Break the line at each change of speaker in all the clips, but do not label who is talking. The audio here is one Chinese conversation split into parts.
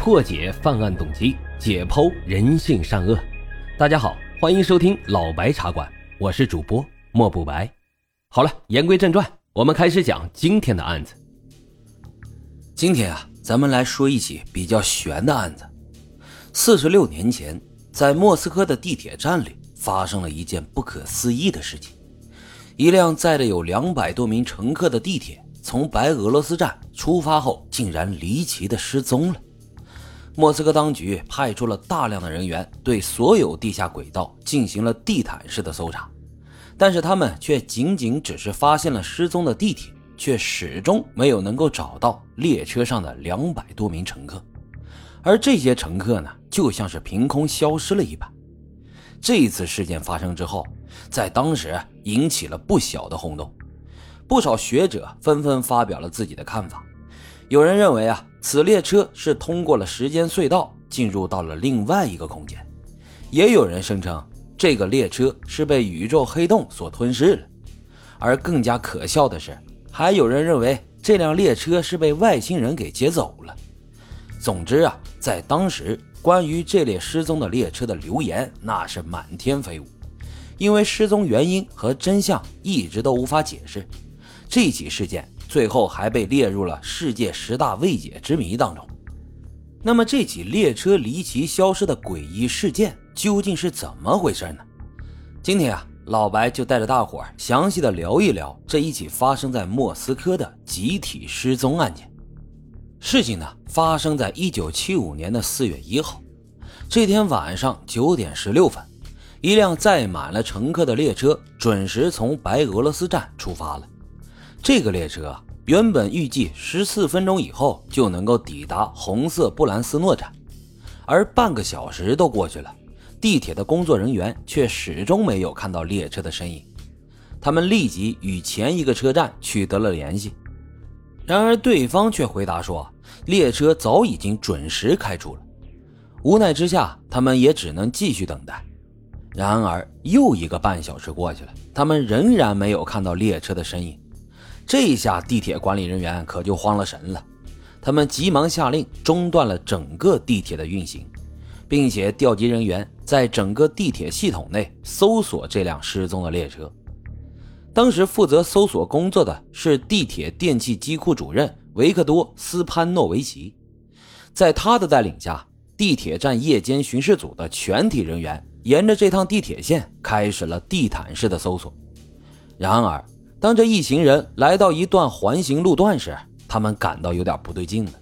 破解犯案动机，解剖人性善恶。大家好，欢迎收听老白茶馆，我是主播莫不白。好了，言归正传，我们开始讲今天的案子。
今天啊，咱们来说一起比较悬的案子。四十六年前，在莫斯科的地铁站里发生了一件不可思议的事情：一辆载着有两百多名乘客的地铁从白俄罗斯站出发后，竟然离奇的失踪了。莫斯科当局派出了大量的人员，对所有地下轨道进行了地毯式的搜查，但是他们却仅仅只是发现了失踪的地铁，却始终没有能够找到列车上的两百多名乘客。而这些乘客呢，就像是凭空消失了一般。这一次事件发生之后，在当时引起了不小的轰动，不少学者纷纷发表了自己的看法。有人认为啊，此列车是通过了时间隧道进入到了另外一个空间；也有人声称这个列车是被宇宙黑洞所吞噬了。而更加可笑的是，还有人认为这辆列车是被外星人给劫走了。总之啊，在当时关于这列失踪的列车的流言那是满天飞舞，因为失踪原因和真相一直都无法解释。这起事件。最后还被列入了世界十大未解之谜当中。那么这起列车离奇消失的诡异事件究竟是怎么回事呢？今天啊，老白就带着大伙儿详细的聊一聊这一起发生在莫斯科的集体失踪案件。事情呢发生在一九七五年的四月一号，这天晚上九点十六分，一辆载满了乘客的列车准时从白俄罗斯站出发了。这个列车原本预计十四分钟以后就能够抵达红色布兰斯诺站，而半个小时都过去了，地铁的工作人员却始终没有看到列车的身影。他们立即与前一个车站取得了联系，然而对方却回答说，列车早已经准时开出了。无奈之下，他们也只能继续等待。然而又一个半小时过去了，他们仍然没有看到列车的身影。这下地铁管理人员可就慌了神了，他们急忙下令中断了整个地铁的运行，并且调集人员在整个地铁系统内搜索这辆失踪的列车。当时负责搜索工作的是地铁电气机库主任维克多·斯潘诺维奇，在他的带领下，地铁站夜间巡视组的全体人员沿着这趟地铁线开始了地毯式的搜索。然而，当这一行人来到一段环形路段时，他们感到有点不对劲了。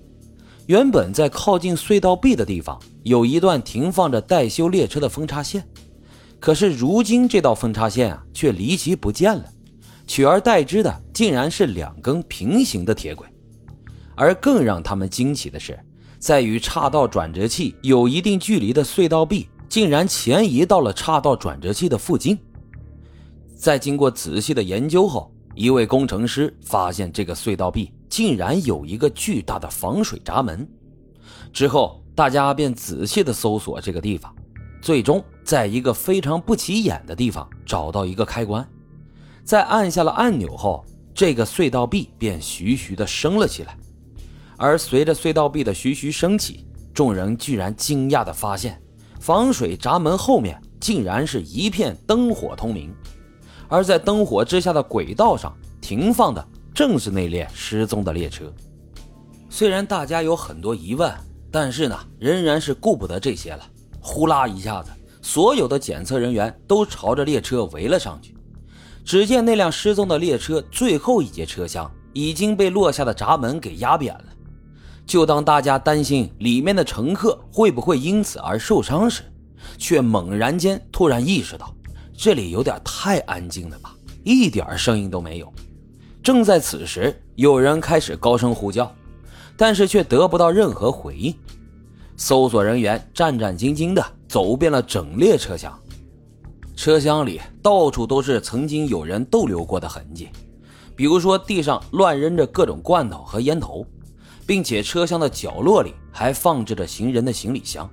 原本在靠近隧道壁的地方有一段停放着待修列车的分叉线，可是如今这道分叉线啊却离奇不见了，取而代之的竟然是两根平行的铁轨。而更让他们惊奇的是，在与岔道转折器有一定距离的隧道壁，竟然前移到了岔道转折器的附近。在经过仔细的研究后，一位工程师发现这个隧道壁竟然有一个巨大的防水闸门。之后，大家便仔细的搜索这个地方，最终在一个非常不起眼的地方找到一个开关。在按下了按钮后，这个隧道壁便徐徐的升了起来。而随着隧道壁的徐徐升起，众人居然惊讶的发现，防水闸门后面竟然是一片灯火通明。而在灯火之下的轨道上停放的正是那列失踪的列车。虽然大家有很多疑问，但是呢，仍然是顾不得这些了。呼啦一下子，所有的检测人员都朝着列车围了上去。只见那辆失踪的列车最后一节车厢已经被落下的闸门给压扁了。就当大家担心里面的乘客会不会因此而受伤时，却猛然间突然意识到。这里有点太安静了吧，一点声音都没有。正在此时，有人开始高声呼叫，但是却得不到任何回应。搜索人员战战兢兢地走遍了整列车厢，车厢里到处都是曾经有人逗留过的痕迹，比如说地上乱扔着各种罐头和烟头，并且车厢的角落里还放置着行人的行李箱，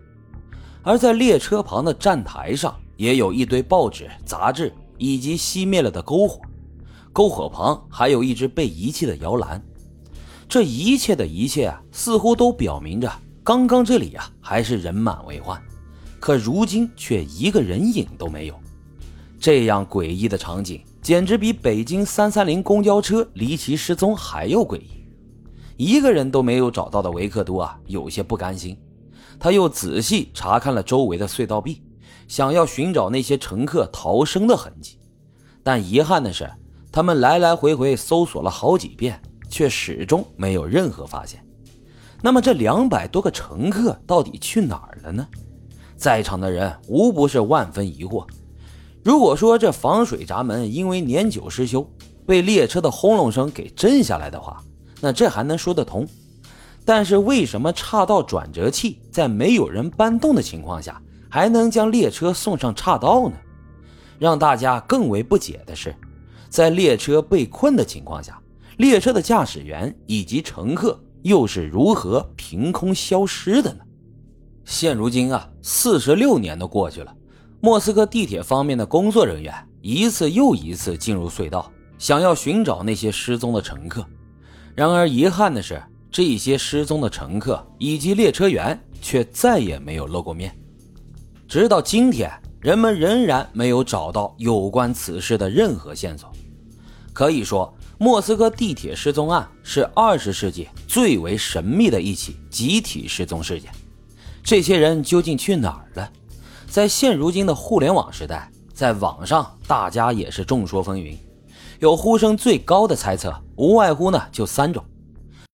而在列车旁的站台上。也有一堆报纸、杂志以及熄灭了的篝火，篝火旁还有一只被遗弃的摇篮。这一切的一切啊，似乎都表明着刚刚这里啊还是人满为患，可如今却一个人影都没有。这样诡异的场景，简直比北京三三零公交车离奇失踪还要诡异。一个人都没有找到的维克多啊，有些不甘心。他又仔细查看了周围的隧道壁，想要寻找那些乘客逃生的痕迹。但遗憾的是，他们来来回回搜索了好几遍，却始终没有任何发现。那么，这两百多个乘客到底去哪儿了呢？在场的人无不是万分疑惑。如果说这防水闸门因为年久失修，被列车的轰隆声给震下来的话，那这还能说得通。但是为什么岔道转折器在没有人搬动的情况下，还能将列车送上岔道呢？让大家更为不解的是，在列车被困的情况下，列车的驾驶员以及乘客又是如何凭空消失的呢？现如今啊，四十六年都过去了。莫斯科地铁方面的工作人员一次又一次进入隧道，想要寻找那些失踪的乘客。然而遗憾的是，这些失踪的乘客以及列车员却再也没有露过面。直到今天，人们仍然没有找到有关此事的任何线索。可以说，莫斯科地铁失踪案是二十世纪最为神秘的一起集体失踪事件。这些人究竟去哪儿了？在现如今的互联网时代，在网上大家也是众说纷纭，有呼声最高的猜测，无外乎呢就三种：